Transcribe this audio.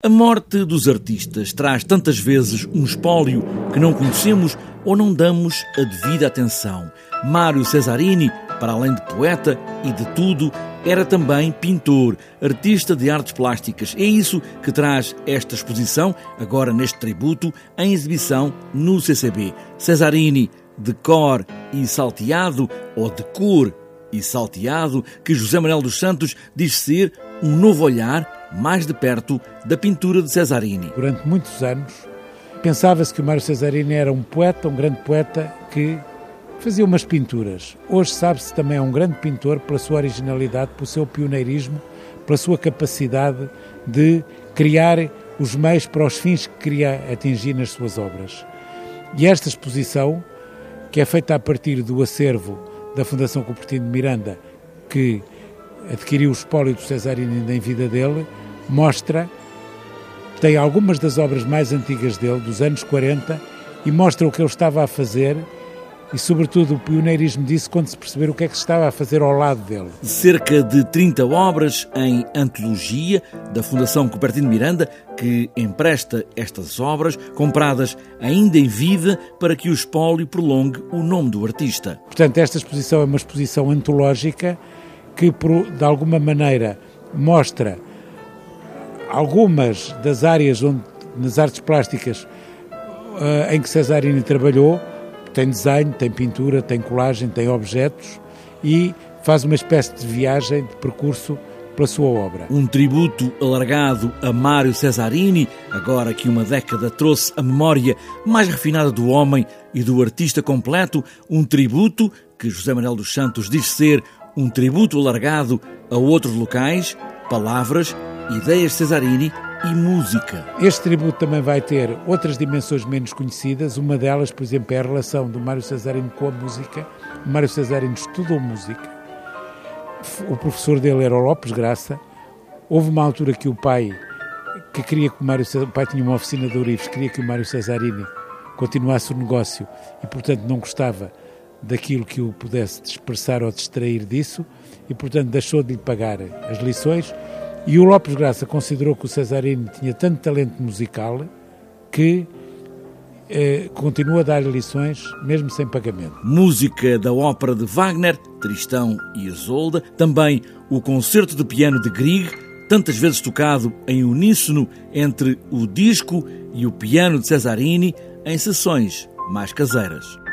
A morte dos artistas traz tantas vezes um espólio que não conhecemos ou não damos a devida atenção. Mário Cesarini, para além de poeta e de tudo, era também pintor, artista de artes plásticas. É isso que traz esta exposição, agora neste tributo, em exibição no CCB. Cesarini, de cor e salteado, ou de cor e salteado, que José Manuel dos Santos diz ser um novo olhar mais de perto da pintura de Cesarini. Durante muitos anos, pensava-se que o Mário Cesarini era um poeta, um grande poeta que fazia umas pinturas. Hoje sabe-se também é um grande pintor pela sua originalidade, pelo seu pioneirismo, pela sua capacidade de criar os meios para os fins que queria atingir nas suas obras. E esta exposição, que é feita a partir do acervo da Fundação Cupertino de Miranda, que adquiriu o espólio do Cesarini em vida dele, mostra, tem algumas das obras mais antigas dele, dos anos 40, e mostra o que ele estava a fazer e, sobretudo, o pioneirismo disso quando se perceber o que é que se estava a fazer ao lado dele. Cerca de 30 obras em antologia da Fundação Cupertino Miranda, que empresta estas obras, compradas ainda em vida, para que o espólio prolongue o nome do artista. Portanto, esta exposição é uma exposição antológica que, de alguma maneira, mostra algumas das áreas onde, nas artes plásticas uh, em que Cesarini trabalhou, tem desenho, tem pintura, tem colagem, tem objetos e faz uma espécie de viagem, de percurso pela sua obra. Um tributo alargado a Mário Cesarini, agora que uma década trouxe a memória mais refinada do homem e do artista completo, um tributo que José Manuel dos Santos diz ser um tributo alargado a outros locais, palavras, ideias Cesarini e música. Este tributo também vai ter outras dimensões menos conhecidas. Uma delas, por exemplo, é a relação do Mário Cesarini com a música. O Mário Cesarini estudou música. O professor dele era o Lopes Graça. Houve uma altura que o pai, que queria que o Mário o pai tinha uma oficina de ourives, queria que o Mário Cesarini continuasse o negócio e, portanto, não gostava daquilo que o pudesse dispersar ou distrair disso e, portanto, deixou de lhe pagar as lições. E o Lopes Graça considerou que o Cesarini tinha tanto talento musical que eh, continua a dar lições mesmo sem pagamento. Música da ópera de Wagner, Tristão e Isolda, também o concerto de piano de Grieg, tantas vezes tocado em uníssono entre o disco e o piano de Cesarini em sessões mais caseiras.